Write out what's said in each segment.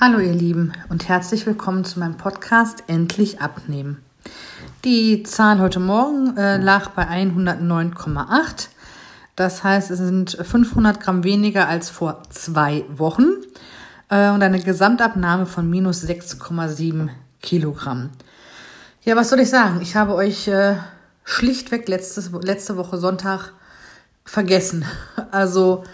Hallo ihr Lieben und herzlich willkommen zu meinem Podcast Endlich abnehmen. Die Zahl heute Morgen äh, lag bei 109,8. Das heißt, es sind 500 Gramm weniger als vor zwei Wochen äh, und eine Gesamtabnahme von minus 6,7 Kilogramm. Ja, was soll ich sagen? Ich habe euch äh, schlichtweg letztes, letzte Woche Sonntag vergessen. Also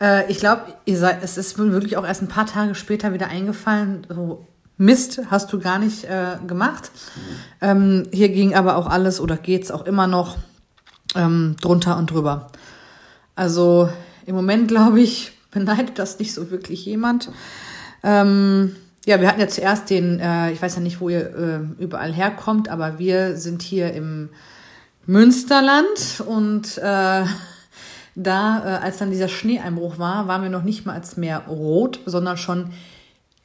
äh, ich glaube, es ist wirklich auch erst ein paar Tage später wieder eingefallen. So, Mist hast du gar nicht äh, gemacht. Ähm, hier ging aber auch alles oder geht's auch immer noch ähm, drunter und drüber. Also im Moment glaube ich, beneidet das nicht so wirklich jemand. Ähm, ja, wir hatten ja zuerst den, äh, ich weiß ja nicht, wo ihr äh, überall herkommt, aber wir sind hier im Münsterland und äh, da, äh, als dann dieser Schneeeinbruch war, waren wir noch nicht mal als Meer rot, sondern schon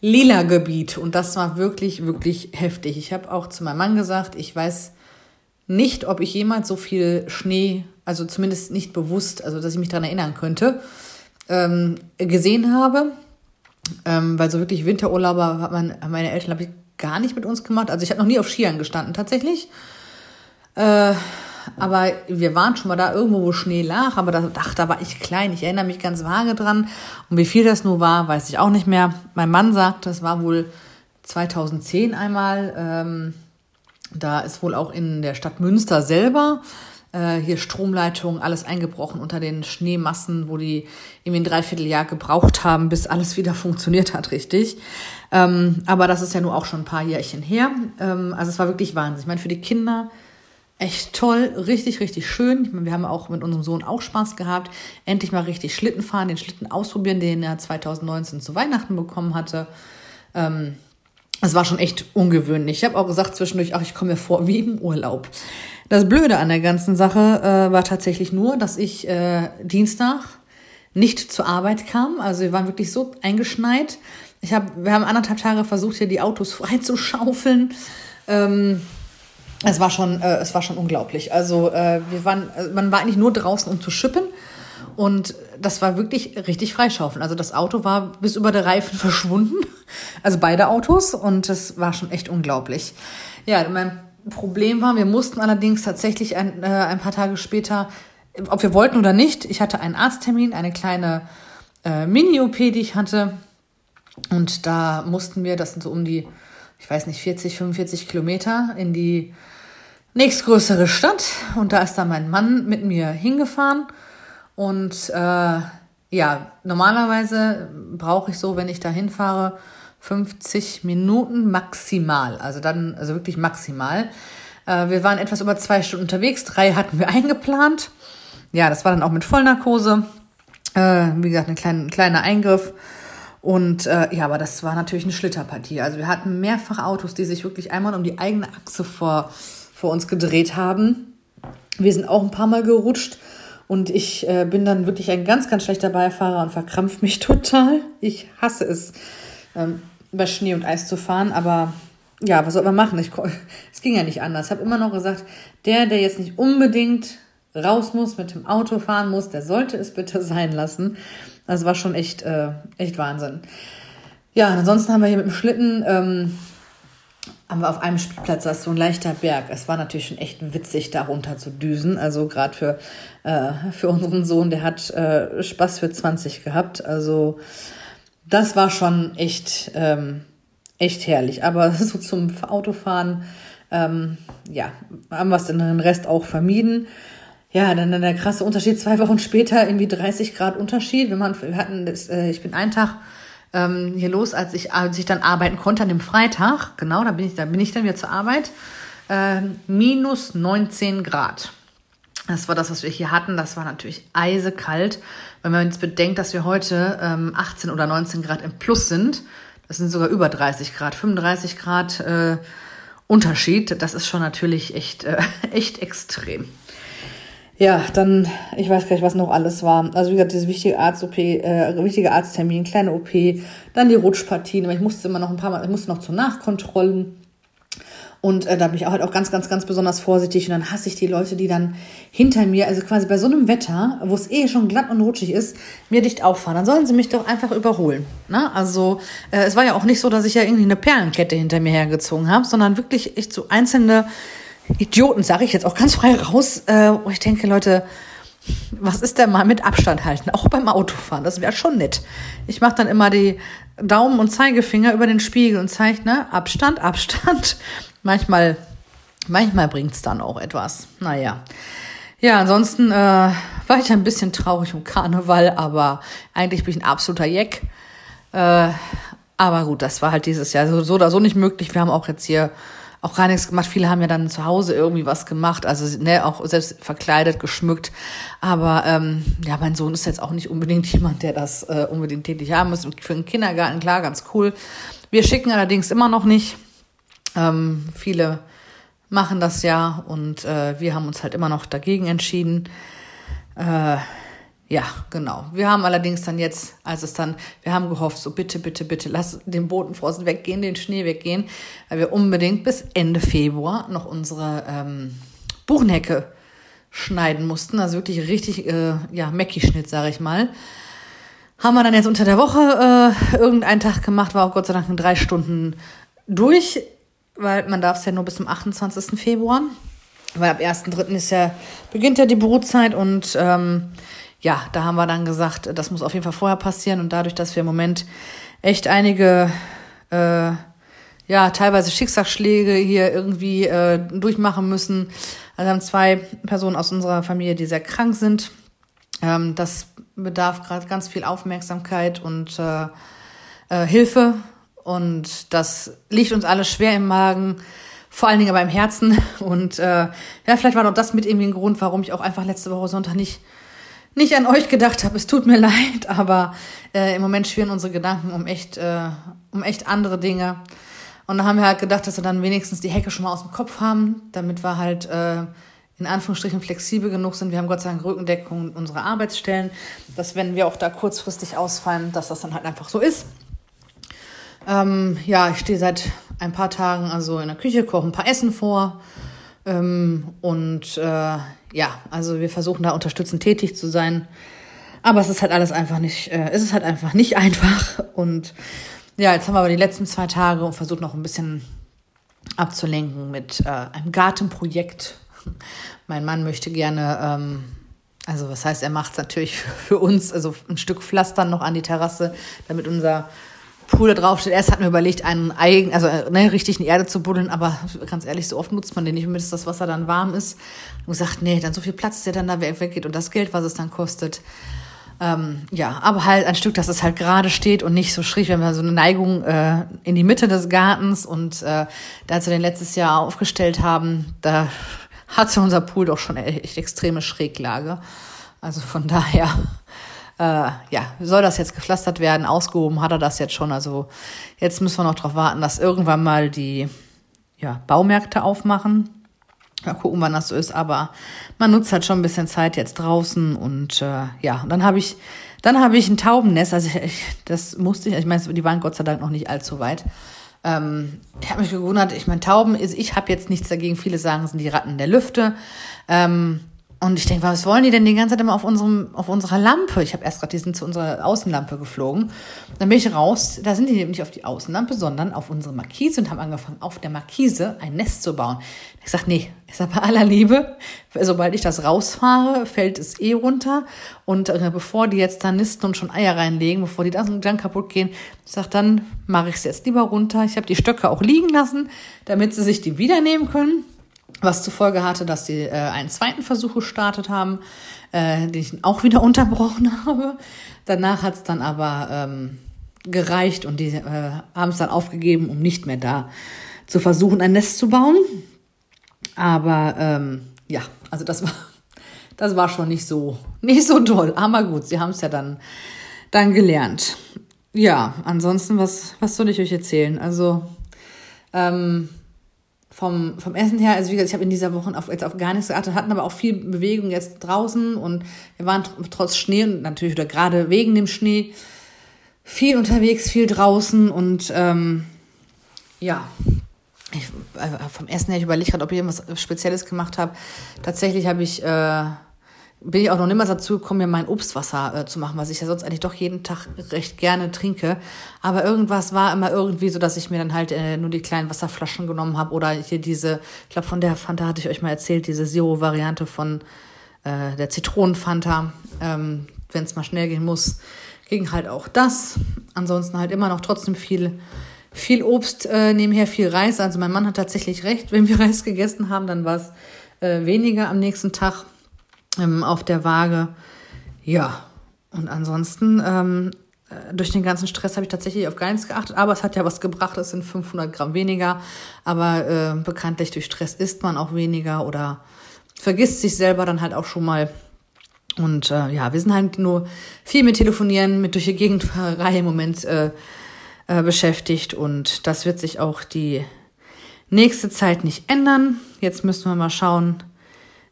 lila Gebiet. Und das war wirklich, wirklich heftig. Ich habe auch zu meinem Mann gesagt, ich weiß nicht, ob ich jemals so viel Schnee, also zumindest nicht bewusst, also dass ich mich daran erinnern könnte, ähm, gesehen habe. Ähm, weil so wirklich Winterurlauber hat man, meine Eltern, glaube ich, gar nicht mit uns gemacht. Also ich habe noch nie auf Skiern gestanden, tatsächlich. Äh, aber wir waren schon mal da irgendwo, wo Schnee lag, aber da, ach, da war ich klein. Ich erinnere mich ganz vage dran. Und wie viel das nur war, weiß ich auch nicht mehr. Mein Mann sagt, das war wohl 2010 einmal. Ähm, da ist wohl auch in der Stadt Münster selber äh, hier Stromleitungen, alles eingebrochen unter den Schneemassen, wo die irgendwie ein Dreivierteljahr gebraucht haben, bis alles wieder funktioniert hat, richtig. Ähm, aber das ist ja nur auch schon ein paar Jährchen her. Ähm, also es war wirklich Wahnsinn. Ich meine, für die Kinder echt toll, richtig, richtig schön. wir haben auch mit unserem Sohn auch Spaß gehabt. Endlich mal richtig Schlitten fahren, den Schlitten ausprobieren, den er 2019 zu Weihnachten bekommen hatte. Ähm, es war schon echt ungewöhnlich. Ich habe auch gesagt zwischendurch, ach, ich komme mir vor wie im Urlaub. Das Blöde an der ganzen Sache äh, war tatsächlich nur, dass ich äh, Dienstag nicht zur Arbeit kam. Also wir waren wirklich so eingeschneit. Ich hab, wir haben anderthalb Tage versucht, hier die Autos freizuschaufeln. Ähm, es war schon, äh, es war schon unglaublich. Also äh, wir waren, also man war eigentlich nur draußen, um zu schippen. Und das war wirklich richtig freischaufeln. Also das Auto war bis über der Reifen verschwunden. Also beide Autos. Und das war schon echt unglaublich. Ja, mein Problem war, wir mussten allerdings tatsächlich ein, äh, ein paar Tage später, ob wir wollten oder nicht, ich hatte einen Arzttermin, eine kleine äh, Mini-OP, die ich hatte. Und da mussten wir, das sind so um die ich weiß nicht, 40, 45 Kilometer in die nächstgrößere Stadt. Und da ist dann mein Mann mit mir hingefahren. Und äh, ja, normalerweise brauche ich so, wenn ich da hinfahre, 50 Minuten maximal. Also dann, also wirklich maximal. Äh, wir waren etwas über zwei Stunden unterwegs. Drei hatten wir eingeplant. Ja, das war dann auch mit Vollnarkose. Äh, wie gesagt, ein kleiner, kleiner Eingriff. Und äh, ja, aber das war natürlich eine Schlitterpartie. Also wir hatten mehrfach Autos, die sich wirklich einmal um die eigene Achse vor, vor uns gedreht haben. Wir sind auch ein paar Mal gerutscht und ich äh, bin dann wirklich ein ganz, ganz schlechter Beifahrer und verkrampft mich total. Ich hasse es, ähm, bei Schnee und Eis zu fahren, aber ja, was soll man machen? Ich, es ging ja nicht anders. Ich habe immer noch gesagt, der, der jetzt nicht unbedingt raus muss, mit dem Auto fahren muss, der sollte es bitte sein lassen. Das war schon echt, äh, echt Wahnsinn. Ja, ansonsten haben wir hier mit dem Schlitten, ähm, haben auf einem Spielplatz, ist so ein leichter Berg. Es war natürlich schon echt witzig, da runter zu düsen. Also gerade für, äh, für unseren Sohn, der hat äh, Spaß für 20 gehabt. Also das war schon echt, ähm, echt herrlich. Aber so zum Autofahren, ähm, ja, haben wir es den Rest auch vermieden ja, dann, dann der krasse Unterschied, zwei Wochen später irgendwie 30 Grad Unterschied. Wir, waren, wir hatten, das, äh, ich bin einen Tag ähm, hier los, als ich, als ich dann arbeiten konnte an dem Freitag, genau, da bin ich, da bin ich dann wieder zur Arbeit, äh, minus 19 Grad. Das war das, was wir hier hatten. Das war natürlich eisekalt. Wenn man jetzt bedenkt, dass wir heute ähm, 18 oder 19 Grad im Plus sind, das sind sogar über 30 Grad, 35 Grad äh, Unterschied. Das ist schon natürlich echt, äh, echt extrem. Ja, dann, ich weiß gar nicht, was noch alles war. Also wie gesagt, diese wichtige Arzt-OP, äh, wichtige Arzttermin, kleine OP, dann die Rutschpartien, aber ich musste immer noch ein paar Mal, ich musste noch zu Nachkontrollen. Und äh, da bin ich auch halt auch ganz, ganz, ganz besonders vorsichtig. Und dann hasse ich die Leute, die dann hinter mir, also quasi bei so einem Wetter, wo es eh schon glatt und rutschig ist, mir dicht auffahren. Dann sollen sie mich doch einfach überholen. Ne? Also äh, es war ja auch nicht so, dass ich ja irgendwie eine Perlenkette hinter mir hergezogen habe, sondern wirklich echt so einzelne Idioten, sage ich jetzt auch ganz frei raus, äh, wo ich denke, Leute, was ist denn mal mit Abstand halten, auch beim Autofahren? Das wäre schon nett. Ich mache dann immer die Daumen und Zeigefinger über den Spiegel und zeige, ne, Abstand, Abstand. Manchmal, manchmal bringt's dann auch etwas. Naja. Ja, ansonsten äh, war ich ein bisschen traurig um Karneval, aber eigentlich bin ich ein absoluter Jeck. Äh, aber gut, das war halt dieses Jahr so, so oder so nicht möglich. Wir haben auch jetzt hier auch gar nichts gemacht. Viele haben ja dann zu Hause irgendwie was gemacht, also ne, auch selbst verkleidet, geschmückt. Aber ähm, ja, mein Sohn ist jetzt auch nicht unbedingt jemand, der das äh, unbedingt tätig haben muss. Für den Kindergarten, klar, ganz cool. Wir schicken allerdings immer noch nicht. Ähm, viele machen das ja und äh, wir haben uns halt immer noch dagegen entschieden. Äh, ja, genau. Wir haben allerdings dann jetzt, als es dann, wir haben gehofft, so bitte, bitte, bitte, lass den Bodenfrost weggehen, den Schnee weggehen, weil wir unbedingt bis Ende Februar noch unsere ähm, Buchenhecke schneiden mussten. Also wirklich richtig, äh, ja, Mäcki-Schnitt, sage ich mal. Haben wir dann jetzt unter der Woche äh, irgendeinen Tag gemacht, war auch Gott sei Dank in drei Stunden durch weil man darf es ja nur bis zum 28. Februar, weil ab 1.3. ist ja, beginnt ja die Brutzeit und ähm, ja, da haben wir dann gesagt, das muss auf jeden Fall vorher passieren und dadurch, dass wir im Moment echt einige äh, ja, teilweise Schicksalsschläge hier irgendwie äh, durchmachen müssen. Also haben zwei Personen aus unserer Familie, die sehr krank sind. Ähm, das bedarf gerade ganz viel Aufmerksamkeit und äh, äh, Hilfe. Und das liegt uns alles schwer im Magen, vor allen Dingen aber im Herzen. Und äh, ja, vielleicht war doch das mit irgendwie ein Grund, warum ich auch einfach letzte Woche Sonntag nicht, nicht an euch gedacht habe. Es tut mir leid, aber äh, im Moment schwirren unsere Gedanken um echt, äh, um echt andere Dinge. Und da haben wir halt gedacht, dass wir dann wenigstens die Hecke schon mal aus dem Kopf haben, damit wir halt äh, in Anführungsstrichen flexibel genug sind. Wir haben Gott sei Dank Rückendeckung unserer Arbeitsstellen, dass wenn wir auch da kurzfristig ausfallen, dass das dann halt einfach so ist. Ähm, ja, ich stehe seit ein paar Tagen also in der Küche, koche ein paar Essen vor. Ähm, und äh, ja, also wir versuchen da unterstützend tätig zu sein. Aber es ist halt alles einfach nicht, äh, es ist halt einfach nicht einfach. Und ja, jetzt haben wir aber die letzten zwei Tage und versucht noch ein bisschen abzulenken mit äh, einem Gartenprojekt. Mein Mann möchte gerne, ähm, also was heißt, er macht es natürlich für uns, also ein Stück Pflastern noch an die Terrasse, damit unser Pool da drauf steht. Erst hat mir überlegt, einen eigen, also ne, richtig in Erde zu buddeln, aber ganz ehrlich, so oft nutzt man den nicht, damit das Wasser dann warm ist. Und gesagt, nee, dann so viel Platz, der dann da weggeht und das Geld, was es dann kostet. Ähm, ja, aber halt ein Stück, dass es halt gerade steht und nicht so schräg. Wir haben so eine Neigung äh, in die Mitte des Gartens und äh, da als wir den letztes Jahr aufgestellt haben, da hatte unser Pool doch schon echt extreme Schräglage. Also von daher äh, ja, soll das jetzt gepflastert werden? Ausgehoben hat er das jetzt schon. Also jetzt müssen wir noch darauf warten, dass irgendwann mal die ja, Baumärkte aufmachen. Mal gucken, wann das so ist. Aber man nutzt halt schon ein bisschen Zeit jetzt draußen und äh, ja, und dann habe ich dann habe ich ein Taubennest. Also ich, das musste ich. Ich meine, die waren Gott sei Dank noch nicht allzu weit. Ähm, ich habe mich gewundert. Ich meine, Tauben ist. Ich habe jetzt nichts dagegen. Viele sagen, es sind die Ratten der Lüfte. Ähm, und ich denke, was wollen die denn die ganze Zeit immer auf, unserem, auf unserer Lampe? Ich habe erst gerade, die sind zu unserer Außenlampe geflogen. Dann bin ich raus, da sind die nicht auf die Außenlampe, sondern auf unsere Markise und haben angefangen, auf der Markise ein Nest zu bauen. Ich sage, nee, sage bei aller Liebe, sobald ich das rausfahre, fällt es eh runter. Und äh, bevor die jetzt da nisten und schon Eier reinlegen, bevor die dann, dann kaputt gehen, ich sage, dann mache ich es jetzt lieber runter. Ich habe die Stöcke auch liegen lassen, damit sie sich die wieder nehmen können was zur Folge hatte, dass sie äh, einen zweiten Versuch gestartet haben, äh, den ich auch wieder unterbrochen habe. Danach hat es dann aber ähm, gereicht und die äh, haben es dann aufgegeben, um nicht mehr da zu versuchen, ein Nest zu bauen. Aber ähm, ja, also das war, das war schon nicht so, nicht so toll. Aber gut, sie haben es ja dann, dann gelernt. Ja, ansonsten, was, was soll ich euch erzählen? Also, ähm, vom, vom Essen her, also wie gesagt, ich habe in dieser Woche auf, jetzt auf gar nichts geachtet, hatten aber auch viel Bewegung jetzt draußen und wir waren trotz Schnee und natürlich oder gerade wegen dem Schnee viel unterwegs, viel draußen und ähm, ja, ich, äh, vom Essen her, ich überlege gerade, ob ich irgendwas Spezielles gemacht habe. Tatsächlich habe ich, äh, bin ich auch noch nimmer dazu gekommen, mir mein Obstwasser äh, zu machen, was ich ja sonst eigentlich doch jeden Tag recht gerne trinke. Aber irgendwas war immer irgendwie so, dass ich mir dann halt äh, nur die kleinen Wasserflaschen genommen habe oder hier diese, ich glaube von der Fanta hatte ich euch mal erzählt, diese Zero-Variante von äh, der Zitronenfanta, ähm, wenn es mal schnell gehen muss, ging halt auch das. Ansonsten halt immer noch trotzdem viel viel Obst äh, nebenher, viel Reis. Also mein Mann hat tatsächlich recht, wenn wir Reis gegessen haben, dann war es äh, weniger am nächsten Tag ähm, auf der Waage. Ja, und ansonsten ähm, äh, durch den ganzen Stress habe ich tatsächlich auf gar nichts geachtet, aber es hat ja was gebracht, es sind 500 Gramm weniger, aber äh, bekanntlich durch Stress isst man auch weniger oder vergisst sich selber dann halt auch schon mal. Und äh, ja, wir sind halt nur viel mit Telefonieren, mit durch die Gegendfahrerei im Moment äh, äh, beschäftigt und das wird sich auch die nächste Zeit nicht ändern. Jetzt müssen wir mal schauen,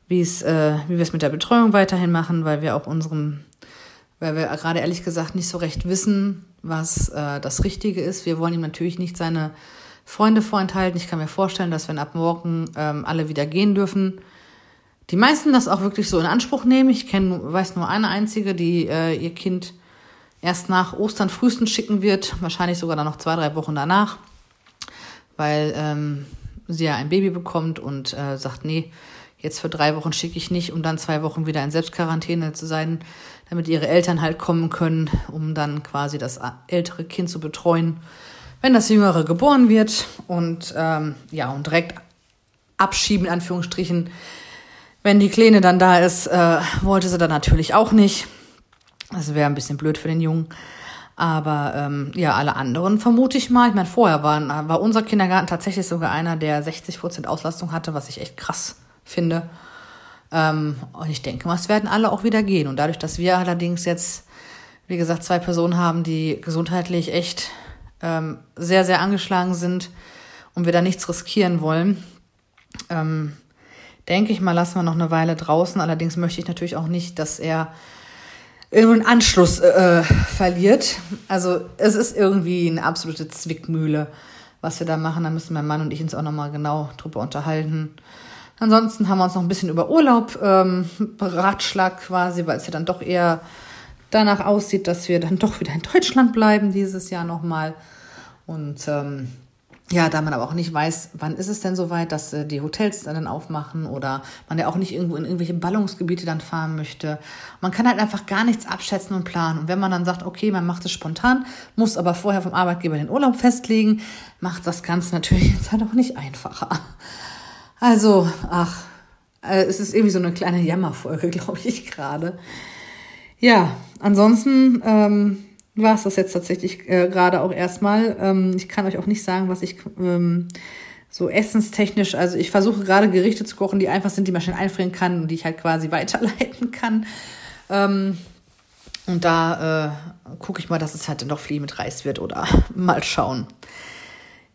wie äh, wie wir es mit der Betreuung weiterhin machen, weil wir auch unserem, weil wir gerade ehrlich gesagt nicht so recht wissen, was äh, das Richtige ist. Wir wollen ihm natürlich nicht seine Freunde vorenthalten. Ich kann mir vorstellen, dass wenn ab morgen ähm, alle wieder gehen dürfen, die meisten das auch wirklich so in Anspruch nehmen. Ich kenne, weiß nur eine einzige, die äh, ihr Kind erst nach Ostern frühestens schicken wird, wahrscheinlich sogar dann noch zwei, drei Wochen danach, weil ähm, sie ja ein Baby bekommt und äh, sagt, nee, jetzt für drei Wochen schicke ich nicht, um dann zwei Wochen wieder in Selbstquarantäne zu sein, damit ihre Eltern halt kommen können, um dann quasi das ältere Kind zu betreuen, wenn das jüngere geboren wird und ähm, ja, und direkt abschieben, in Anführungsstrichen, wenn die Kleine dann da ist, äh, wollte sie dann natürlich auch nicht. Das wäre ein bisschen blöd für den Jungen. Aber ähm, ja, alle anderen vermute ich mal. Ich meine, vorher war, war unser Kindergarten tatsächlich sogar einer, der 60 Prozent Auslastung hatte, was ich echt krass finde. Ähm, und ich denke mal, es werden alle auch wieder gehen. Und dadurch, dass wir allerdings jetzt, wie gesagt, zwei Personen haben, die gesundheitlich echt ähm, sehr, sehr angeschlagen sind und wir da nichts riskieren wollen, ähm, denke ich mal, lassen wir noch eine Weile draußen. Allerdings möchte ich natürlich auch nicht, dass er irgendeinen Anschluss äh, verliert. Also es ist irgendwie eine absolute Zwickmühle, was wir da machen. Da müssen mein Mann und ich uns auch nochmal genau drüber unterhalten. Ansonsten haben wir uns noch ein bisschen über Urlaub ähm, beratschlagt quasi, weil es ja dann doch eher danach aussieht, dass wir dann doch wieder in Deutschland bleiben dieses Jahr nochmal. Und ähm, ja, da man aber auch nicht weiß, wann ist es denn soweit, dass äh, die Hotels dann aufmachen oder man ja auch nicht irgendwo in irgendwelche Ballungsgebiete dann fahren möchte. Man kann halt einfach gar nichts abschätzen und planen. Und wenn man dann sagt, okay, man macht es spontan, muss aber vorher vom Arbeitgeber den Urlaub festlegen, macht das Ganze natürlich jetzt halt auch nicht einfacher. Also, ach, äh, es ist irgendwie so eine kleine Jammerfolge, glaube ich gerade. Ja, ansonsten ähm, war es das jetzt tatsächlich äh, gerade auch erstmal. Ähm, ich kann euch auch nicht sagen, was ich ähm, so essenstechnisch, also ich versuche gerade Gerichte zu kochen, die einfach sind, die man schnell einfrieren kann und die ich halt quasi weiterleiten kann. Ähm, und da äh, gucke ich mal, dass es halt noch Flieh mit Reis wird oder mal schauen.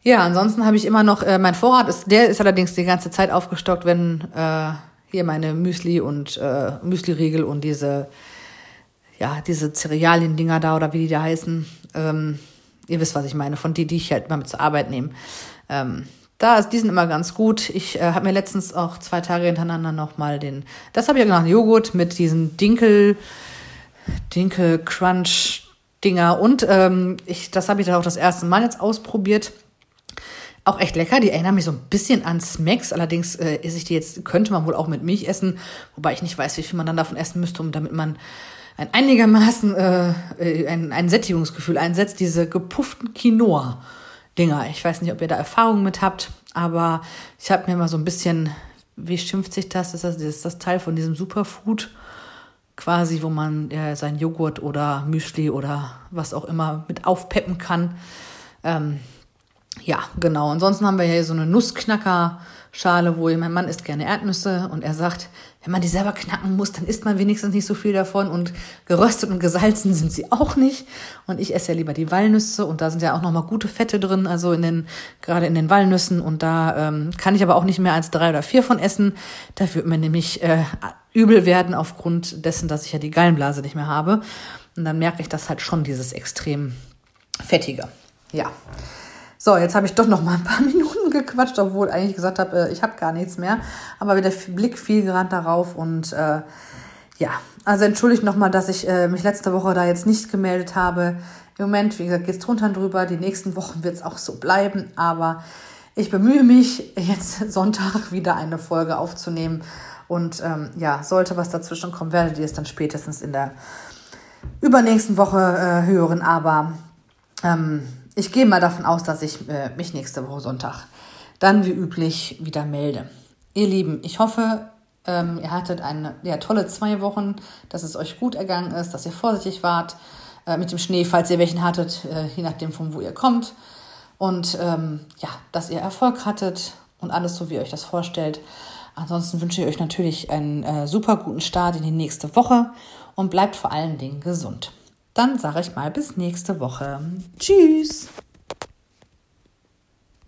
Ja, ansonsten habe ich immer noch, äh, mein Vorrat ist, der ist allerdings die ganze Zeit aufgestockt, wenn äh, hier meine Müsli und äh, Müsli-Riegel und diese ja, diese Cerealien-Dinger da oder wie die da heißen. Ähm, ihr wisst, was ich meine, von die, die ich halt immer mit zur Arbeit nehme. Ähm, da ist, die sind immer ganz gut. Ich äh, habe mir letztens auch zwei Tage hintereinander nochmal den, das habe ich ja genannt, Joghurt mit diesen Dinkel, Dinkel Crunch Dinger und ähm, ich, das habe ich dann auch das erste Mal jetzt ausprobiert. Auch echt lecker. Die erinnern mich so ein bisschen an Smacks. Allerdings äh, esse ich die jetzt, könnte man wohl auch mit Milch essen, wobei ich nicht weiß, wie viel man dann davon essen müsste, um damit man ein einigermaßen äh, äh, ein, ein Sättigungsgefühl einsetzt, diese gepufften Quinoa-Dinger. Ich weiß nicht, ob ihr da Erfahrungen mit habt, aber ich habe mir mal so ein bisschen, wie schimpft sich das? Ist das, ist das Teil von diesem Superfood quasi, wo man äh, sein Joghurt oder Müsli oder was auch immer mit aufpeppen kann. Ähm, ja, genau. Ansonsten haben wir hier so eine Nussknacker-Schale, wo mein Mann isst gerne Erdnüsse und er sagt, wenn man die selber knacken muss, dann isst man wenigstens nicht so viel davon und geröstet und gesalzen sind sie auch nicht. Und ich esse ja lieber die Walnüsse und da sind ja auch nochmal gute Fette drin, also in den, gerade in den Walnüssen und da ähm, kann ich aber auch nicht mehr als drei oder vier von essen. Da wird mir nämlich äh, übel werden aufgrund dessen, dass ich ja die Gallenblase nicht mehr habe. Und dann merke ich das halt schon, dieses extrem fettige. Ja. So, jetzt habe ich doch noch mal ein paar Minuten gequatscht, obwohl eigentlich gesagt habe, äh, ich habe gar nichts mehr. Aber der Blick fiel gerade darauf und äh, ja, also entschuldigt nochmal, dass ich äh, mich letzte Woche da jetzt nicht gemeldet habe. Im Moment, wie gesagt, geht es drunter und drüber. Die nächsten Wochen wird es auch so bleiben. Aber ich bemühe mich, jetzt Sonntag wieder eine Folge aufzunehmen. Und ähm, ja, sollte was dazwischen kommen, werdet ihr es dann spätestens in der übernächsten Woche äh, hören. Aber ähm, ich gehe mal davon aus, dass ich äh, mich nächste Woche Sonntag dann wie üblich wieder melde. Ihr Lieben, ich hoffe, ähm, ihr hattet eine ja, tolle zwei Wochen, dass es euch gut ergangen ist, dass ihr vorsichtig wart äh, mit dem Schnee, falls ihr welchen hattet, äh, je nachdem von wo ihr kommt. Und ähm, ja, dass ihr Erfolg hattet und alles so, wie ihr euch das vorstellt. Ansonsten wünsche ich euch natürlich einen äh, super guten Start in die nächste Woche und bleibt vor allen Dingen gesund. Dann sage ich mal bis nächste Woche. Tschüss.